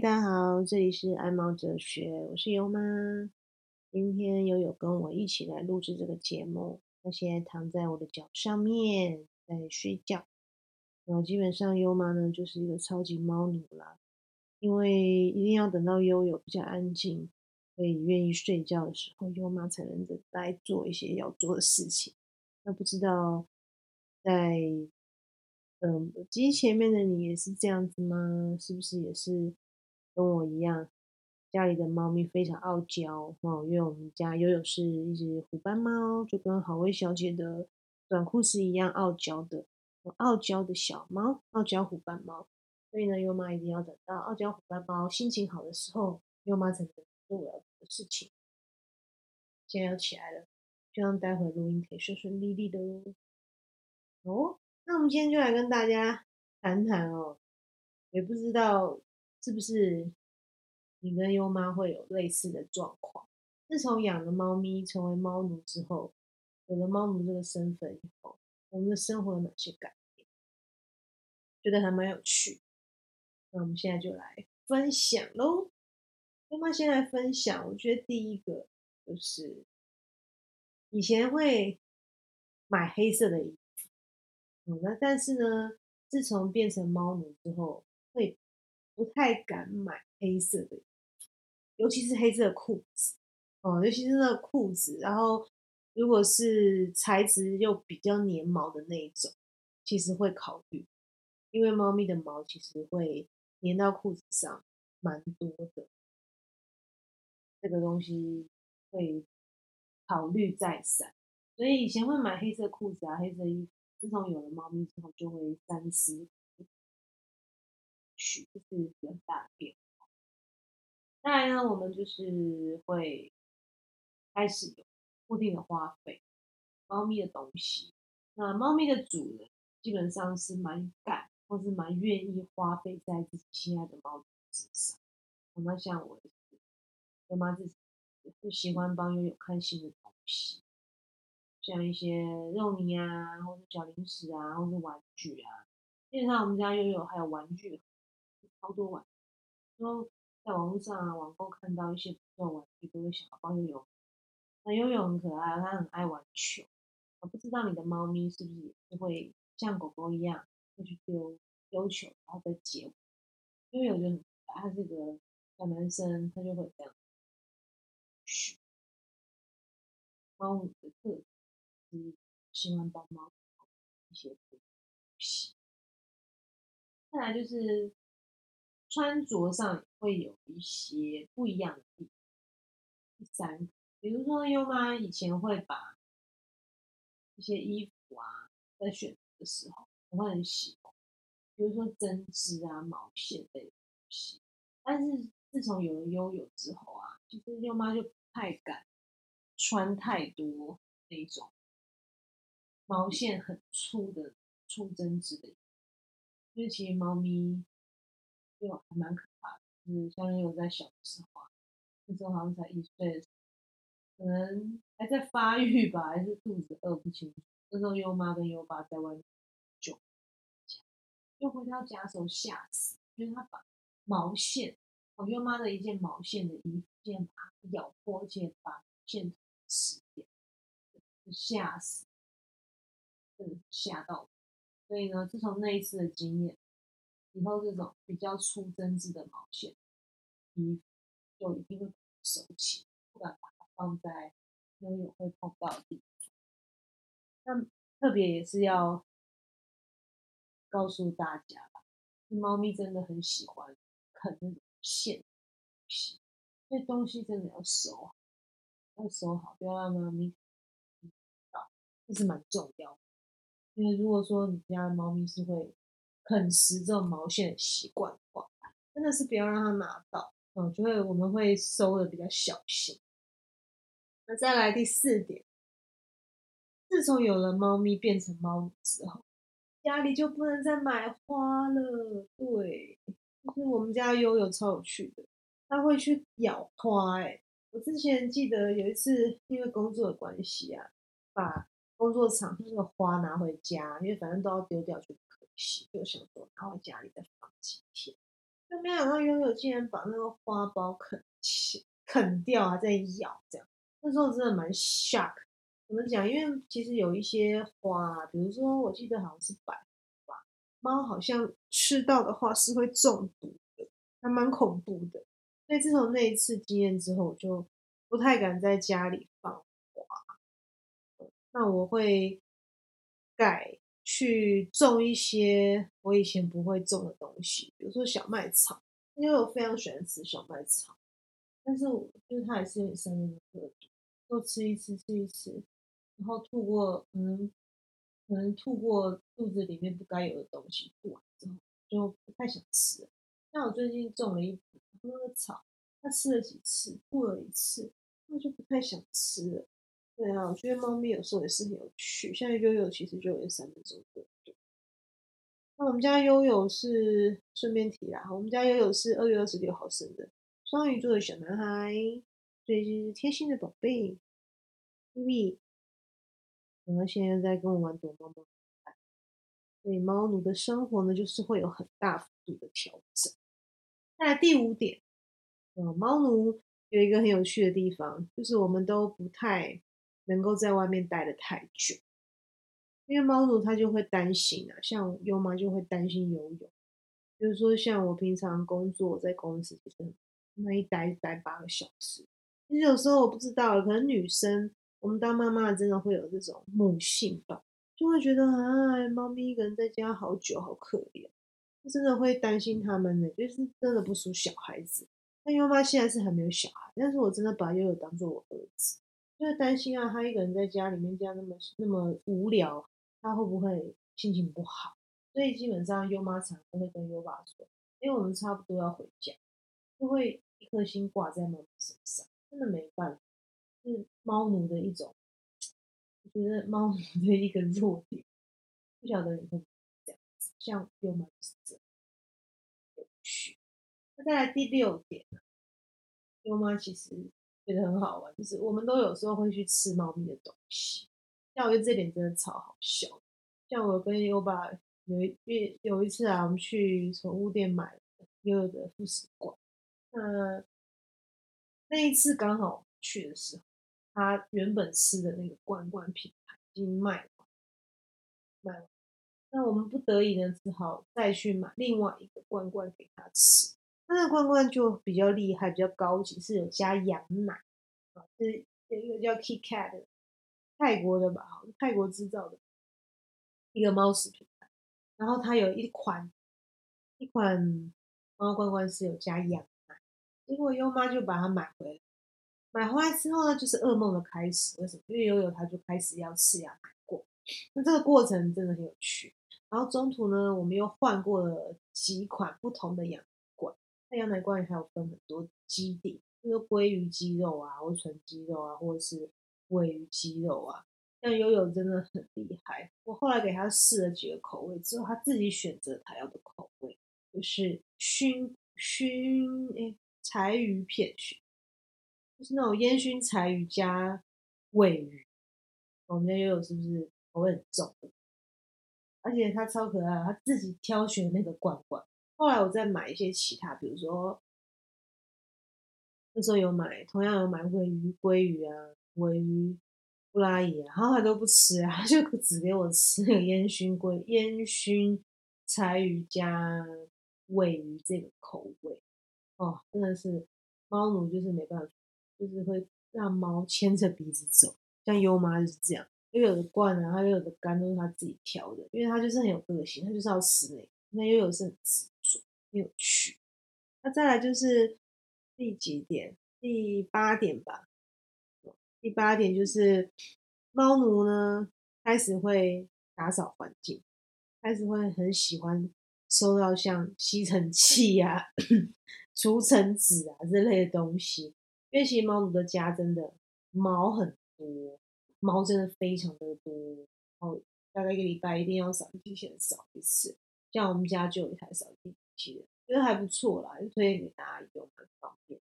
大家好，这里是爱猫哲学，我是优妈。今天悠悠跟我一起来录制这个节目。他现在躺在我的脚上面，在睡觉。然后基本上优妈呢就是一个超级猫奴啦，因为一定要等到悠悠比较安静，可以愿意睡觉的时候，优妈才能来做一些要做的事情。那不知道在嗯机前面的你也是这样子吗？是不是也是跟我一样？家里的猫咪非常傲娇哦，因为我们家悠悠是一只虎斑猫，就跟好味小姐的短裤是一样傲娇的，傲娇的小猫，傲娇虎斑猫。所以呢，优妈一定要等到傲娇虎斑猫心情好的时候，优妈才能做我要做的事情。现在要起来了，希望待会录音可以顺顺利利的哦。哦，那我们今天就来跟大家谈谈哦，也不知道是不是。你跟优妈会有类似的状况。自从养了猫咪，成为猫奴之后，有了猫奴这个身份以后，我们的生活有哪些改变？觉得还蛮有趣。那我们现在就来分享喽。优妈先来分享，我觉得第一个就是以前会买黑色的衣服，嗯，那但是呢，自从变成猫奴之后，会不太敢买黑色的。尤其是黑色裤子，哦，尤其是那个裤子，然后如果是材质又比较粘毛的那一种，其实会考虑，因为猫咪的毛其实会粘到裤子上蛮多的，这个东西会考虑再三，所以以前会买黑色裤子啊、黑色衣服，自从有了猫咪之后，就会三思，许是比较大的变化。再来呢，我们就是会开始有固定的花费，猫咪的东西。那猫咪的主人基本上是蛮敢，或是蛮愿意花费在自己心爱的猫身上。我们像我，我妈自己就喜欢帮悠悠看新的东西，像一些肉泥啊，或者小零食啊，或者玩具啊。基本上我们家悠悠还有玩具，超多玩，都。在网络上啊，网购看到一些不错玩具，都会想要帮悠悠。那悠悠很可爱，它很爱玩球。我不知道你的猫咪是不是也会像狗狗一样，会去丢丢球，然后再接。悠悠就很可爱，他是个小男生，他就会这样。嘘，猫咪的特质，喜欢帮猫一些东西。再来就是。穿着上会有一些不一样的地方。第三，比如说优妈以前会把一些衣服啊，在选择的时候，我会很喜欢，比如说针织啊、毛线类的东西。但是自从有了悠悠之后啊，其实优妈就不太敢穿太多那种毛线很粗的粗针织的，因为其实猫咪。就还蛮可怕的，就是相当于我在小的时候，那时候好像才一岁，可能还在发育吧，还是肚子饿不清楚。那时候优妈跟优爸在外面就就回到家时候吓死，因为他把毛线，哦，优妈的一件毛线的衣服，竟然把它咬破，而且把线吃掉，吓死，吓到。所以呢，自从那一次的经验。以后这种比较粗针织的毛线衣服，就一定会收起，不敢把它放在悠悠会碰到的地方。那特别也是要告诉大家吧，猫咪真的很喜欢啃那种线东西，这东西真的要收好，要收好，不要让猫咪到，这是蛮重要的。因为如果说你家的猫咪是会。啃食这种毛线的习惯的话，真的是不要让它拿到，嗯，就会我们会收的比较小心。那再来第四点，自从有了猫咪变成猫之后，家里就不能再买花了。对，就是我们家悠悠超有趣的，它会去咬花。哎，我之前记得有一次因为工作的关系啊，把工作场那个花拿回家，因为反正都要丢掉去洗。就想说拿回家里再放几天，就没想到悠悠竟然把那个花苞啃啃掉啊，在咬这样。那时候真的蛮 shock。怎么讲？因为其实有一些花，比如说我记得好像是百合吧，猫好像吃到的话是会中毒的，还蛮恐怖的。所以自从那一次经验之后，我就不太敢在家里放花。那我会改去种一些我以前不会种的东西，比如说小麦草，因为我非常喜欢吃小麦草，但是我就是它也是有生命的恶毒，多吃一次吃一次。然后吐过，可能可能吐过肚子里面不该有的东西，吐完之后就不太想吃了。像我最近种了一那个草，它吃了几次，吐了一次，那就不太想吃了。对啊，我觉得猫咪有时候也是很有趣。现在悠悠其实就有三分钟热度。那我们家悠悠是顺便提啦，我们家悠悠是二月二十六号生的，双鱼座的小男孩，所以是贴心的宝贝，B 然后现在在跟我玩躲猫猫，所以猫奴的生活呢，就是会有很大幅度的调整。那第五点，嗯，猫奴有一个很有趣的地方，就是我们都不太能够在外面待的太久，因为猫奴它就会担心啊，像优妈就会担心游泳，就是说像我平常工作在公司，其实那一待待八个小时，其实有时候我不知道，可能女生。我们当妈妈真的会有这种母性吧，就会觉得啊，猫咪一个人在家好久，好可怜，真的会担心他们呢，就是真的不属小孩子。那优妈现在是还没有小孩，但是我真的把悠悠当做我儿子，就是担心啊，他一个人在家里面这样那么那么无聊，他会不会心情不好？所以基本上优妈常都会跟优爸说，因为我们差不多要回家，就会一颗心挂在妈妈身上，真的没办法。是猫奴的一种，我觉得猫奴的一个弱点，不晓得你会这样子，像优妈是这样有趣。那再来第六点优妈其实觉得很好玩，就是我们都有时候会去吃猫咪的东西，像我觉得这点真的超好笑。像我跟优爸有一有一次啊，我们去宠物店买优优的副食罐，那那一次刚好去的时候。他原本吃的那个罐罐品牌已经卖了，卖了，那我们不得已呢，只好再去买另外一个罐罐给他吃。那个罐罐就比较厉害，比较高级，是有加羊奶啊，是有一个叫 KitKat 的泰国的吧，泰国制造的一个猫食品。然后它有一款一款猫罐罐是有加羊奶，结果优妈就把它买回来。买回来之后呢，就是噩梦的开始。为什么？因为悠悠它就开始要吃羊奶过，那这个过程真的很有趣。然后中途呢，我们又换过了几款不同的羊。那羊奶罐还有分很多基底，比如鲑鱼鸡肉啊，或纯鸡肉啊，或者是尾鱼鸡肉啊。像悠悠真的很厉害。我后来给他试了几个口味之后，他自己选择他要的口味，就是熏熏诶柴鱼片熏。就是那种烟熏柴鱼加尾鱼，我们家悠悠是不是口味很重？而且它超可爱，它自己挑选那个罐罐。后来我再买一些其他，比如说那时候有买，同样有买尾鱼、鲑鱼啊、尾鱼、布拉伊啊，然后他都不吃啊，就只给我吃那个烟熏龟、烟熏柴鱼加尾鱼这个口味。哦，真的是猫奴就是没办法。就是会让猫牵着鼻子走，像优妈就是这样，又有的罐啊，还有的干都是他自己挑的，因为他就是很有个性，他就是要吃那个。那悠悠是很直有趣。那再来就是第几点？第八点吧。第八点就是猫奴呢开始会打扫环境，开始会很喜欢收到像吸尘器呀、除尘纸啊这类的东西。因为其实猫奴的家真的毛很多，毛真的非常的多，然后大概一个礼拜一定要扫地机器人扫一次。像我们家就有一台扫地觉得还不错啦，就推荐给大家用，很方便，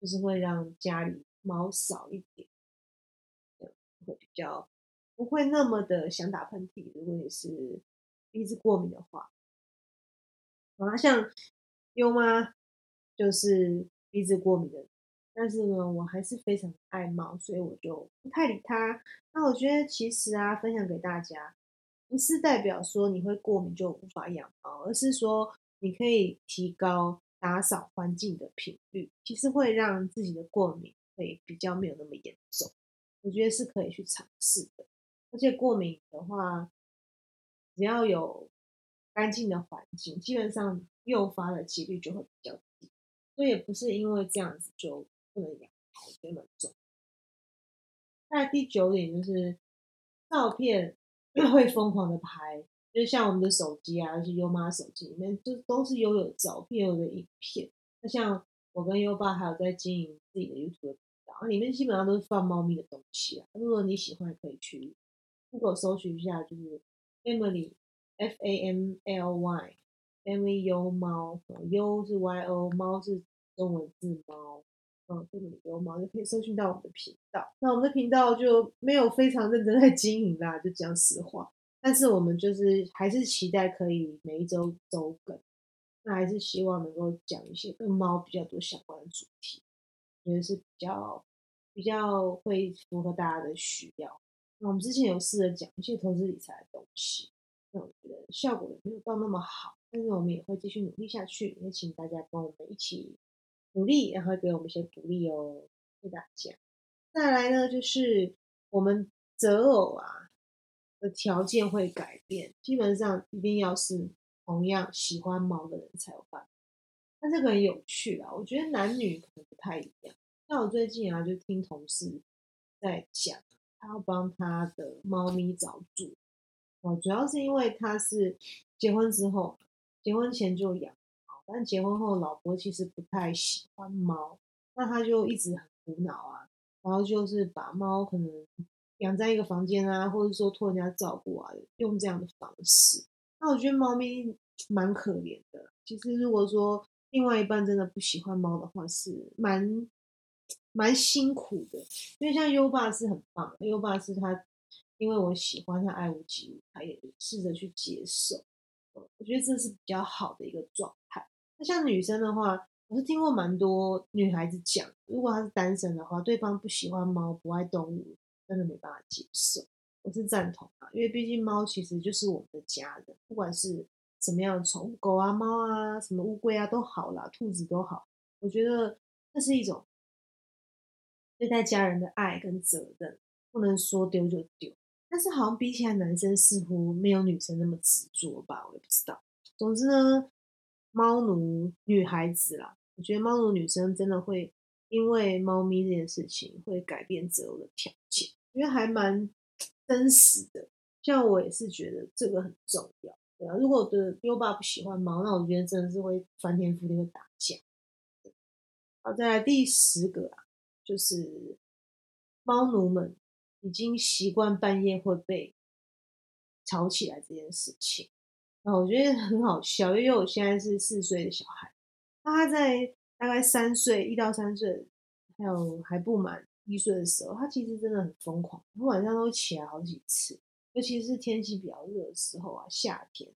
就是会让家里猫少一点，会比较不会那么的想打喷嚏。如果你是鼻子过敏的话，啊，像。有吗？就是鼻子过敏的。但是呢，我还是非常爱猫，所以我就不太理它。那我觉得其实啊，分享给大家，不是代表说你会过敏就无法养猫，而是说你可以提高打扫环境的频率，其实会让自己的过敏会比较没有那么严重。我觉得是可以去尝试的。而且过敏的话，只要有干净的环境，基本上诱发的几率就会比较低。所以也不是因为这样子就。不能养，我觉得蛮重。那第九点就是照片 会疯狂的拍，就像我们的手机啊，是优妈手机里面就都是拥有照片、有的影片。那像我跟优爸还有在经营自己的 YouTube 频道，里面基本上都是放猫咪的东西啊。如果你喜欢，可以去 Google 搜寻一下，就是 Family F A M L Y Family 优猫，优是 Y O，猫是中文字猫。嗯，这里有猫就可以搜寻到我们的频道。那我们的频道就没有非常认真在经营啦，就讲实话。但是我们就是还是期待可以每一周周更。那还是希望能够讲一些跟猫比较多相关的主题，觉得是比较比较会符合大家的需要。那我们之前有试着讲一些投资理财的东西，那我觉得效果也没有到那么好。但是我们也会继续努力下去，也请大家跟我们一起。努力，然后给我们一些鼓励哦，谢谢大家。再来呢，就是我们择偶啊的条件会改变，基本上一定要是同样喜欢猫的人才有办法。那这个很有趣啊，我觉得男女可能不太一样。像我最近啊，就听同事在讲，他要帮他的猫咪找住哦，主要是因为他是结婚之后，结婚前就养。但结婚后，老婆其实不太喜欢猫，那他就一直很苦恼啊。然后就是把猫可能养在一个房间啊，或者说托人家照顾啊，用这样的方式。那我觉得猫咪蛮可怜的。其实如果说另外一半真的不喜欢猫的话，是蛮蛮辛苦的。因为像优爸是很棒，优爸是他因为我喜欢他爱屋及乌，他也试着去接受。我觉得这是比较好的一个状态。那像女生的话，我是听过蛮多女孩子讲，如果她是单身的话，对方不喜欢猫、不爱动物，真的没办法接受。我是赞同啊，因为毕竟猫其实就是我们的家人，不管是什么样的宠物，狗啊、猫啊、什么乌龟啊都好啦，兔子都好。我觉得这是一种对待家人的爱跟责任，不能说丢就丢。但是好像比起来，男生似乎没有女生那么执着吧，我也不知道。总之呢。猫奴女孩子啦，我觉得猫奴女生真的会因为猫咪这件事情会改变择偶的条件，因为还蛮真实的。像我也是觉得这个很重要，对啊。如果我的优爸不喜欢猫，那我觉得真的是会翻天覆地会打架。好，再来第十个啊，就是猫奴们已经习惯半夜会被吵起来这件事情。我觉得很好笑，因为我现在是四岁的小孩，那他在大概三岁，一到三岁，还有还不满一岁的时候，他其实真的很疯狂，他晚上都会起来好几次，尤其是天气比较热的时候啊，夏天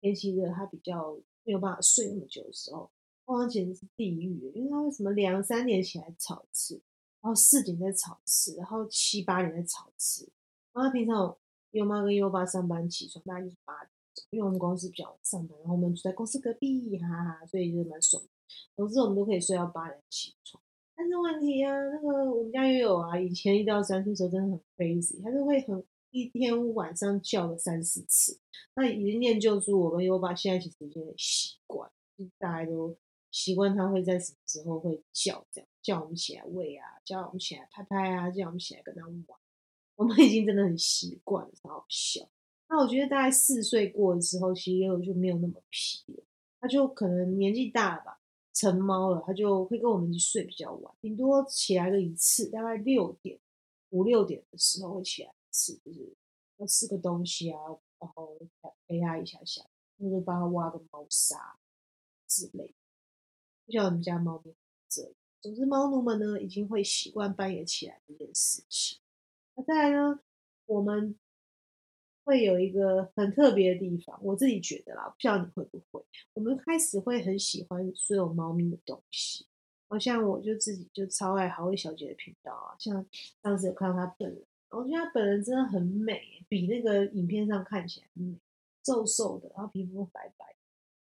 天气热，他比较没有办法睡那么久的时候，哇，简直是地狱，因为他为什么两三点起来吵一次，然后四点再吵一次，然后七八点再吵一次，然后他平常优妈跟优爸上班起床大概就是八点。因为我们公司比较上班，然后我们住在公司隔壁，哈哈，所以就蛮爽。总之，我们都可以睡到八点起床。但是问题啊，那个我们家也有啊，以前一到三岁时候真的很 crazy，他就会很一天晚上叫了三四次。那已经练就出我跟优爸现在其实已经很习惯，大家都习惯他会在什么时候会叫，这样叫我们起来喂啊，叫我们起来拍拍啊，叫我们起来跟他玩。我们已经真的很习惯了，好笑。那我觉得大概四岁过的时候，其实也有就没有那么皮了。他就可能年纪大了吧，成猫了，他就会跟我们一起睡比较晚，顶多起来个一次，大概六点、五六点的时候会起来一次，就是要吃个东西啊，然后陪他一下下，或者帮他挖个猫砂之类。就像我们家猫咪这样。总之，猫奴们呢已经会习惯半夜起来这件事情。那再来呢，我们。会有一个很特别的地方，我自己觉得啦，不知道你会不会？我们开始会很喜欢所有猫咪的东西。好像我就自己就超爱好味小姐的频道啊，像上次有看到她本人，我觉得她本人真的很美，比那个影片上看起来美，瘦瘦的，然后皮肤白白，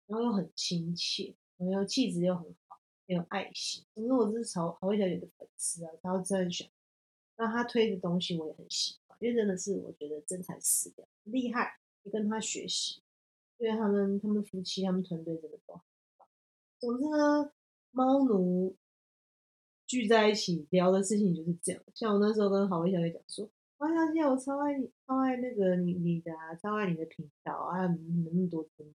然后又很亲切，然后气质又很好，很有爱心。因为我是超好味小姐的粉丝啊，然后真的喜欢。那她推的东西我也很喜欢，因为真的是我觉得真材实料，厉害，你跟他学习，因为他们他们夫妻他们团队真的都很棒。总之呢。猫奴聚在一起聊的事情就是这样。像我那时候跟好威小姐讲说：“好小姐，我超爱你，超爱那个你你的，超爱你的频道啊，你们那么多只。”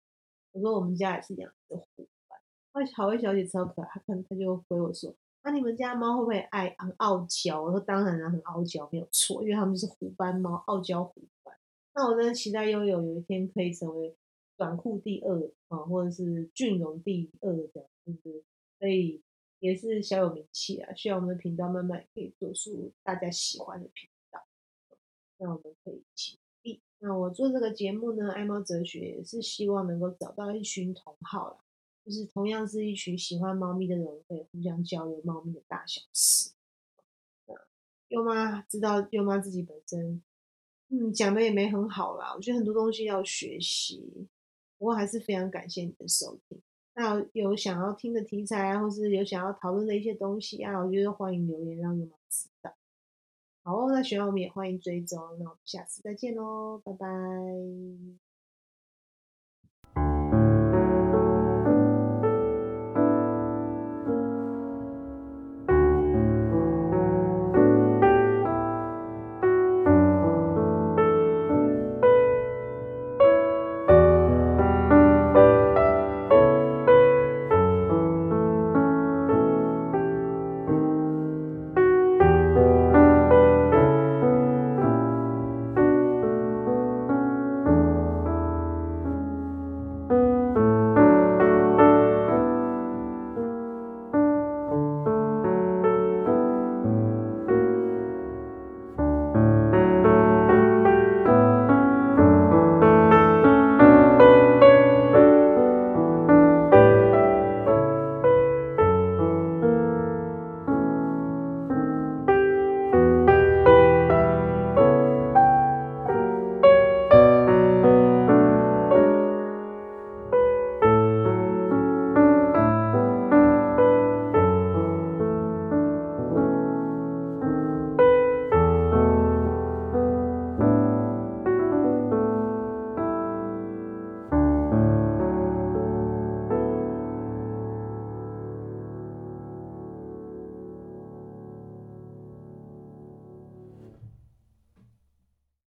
我说：“我们家也是养的虎斑。”那好威小姐超可爱，她看她就回我说：“那你们家猫会不会爱很傲娇？”我说：“当然了，很傲娇，没有错，因为它们是虎斑猫，傲娇虎斑。”那我真的期待悠悠有一天可以成为短裤第二啊，或者是俊容第二这样，就是。所以也是小有名气啊，希望我们的频道慢慢可以做出大家喜欢的频道。那我们可以一起努力。那我做这个节目呢，爱猫哲学也是希望能够找到一群同好啦，就是同样是一群喜欢猫咪的人，可以互相交流猫咪的大小事。优妈知道，优妈自己本身，嗯，讲的也没很好啦。我觉得很多东西要学习，不过还是非常感谢你的收听。那有想要听的题材啊，或是有想要讨论的一些东西啊，我觉得欢迎留言让优妈知道。好哦，那喜欢我们也欢迎追踪，那我们下次再见喽，拜拜。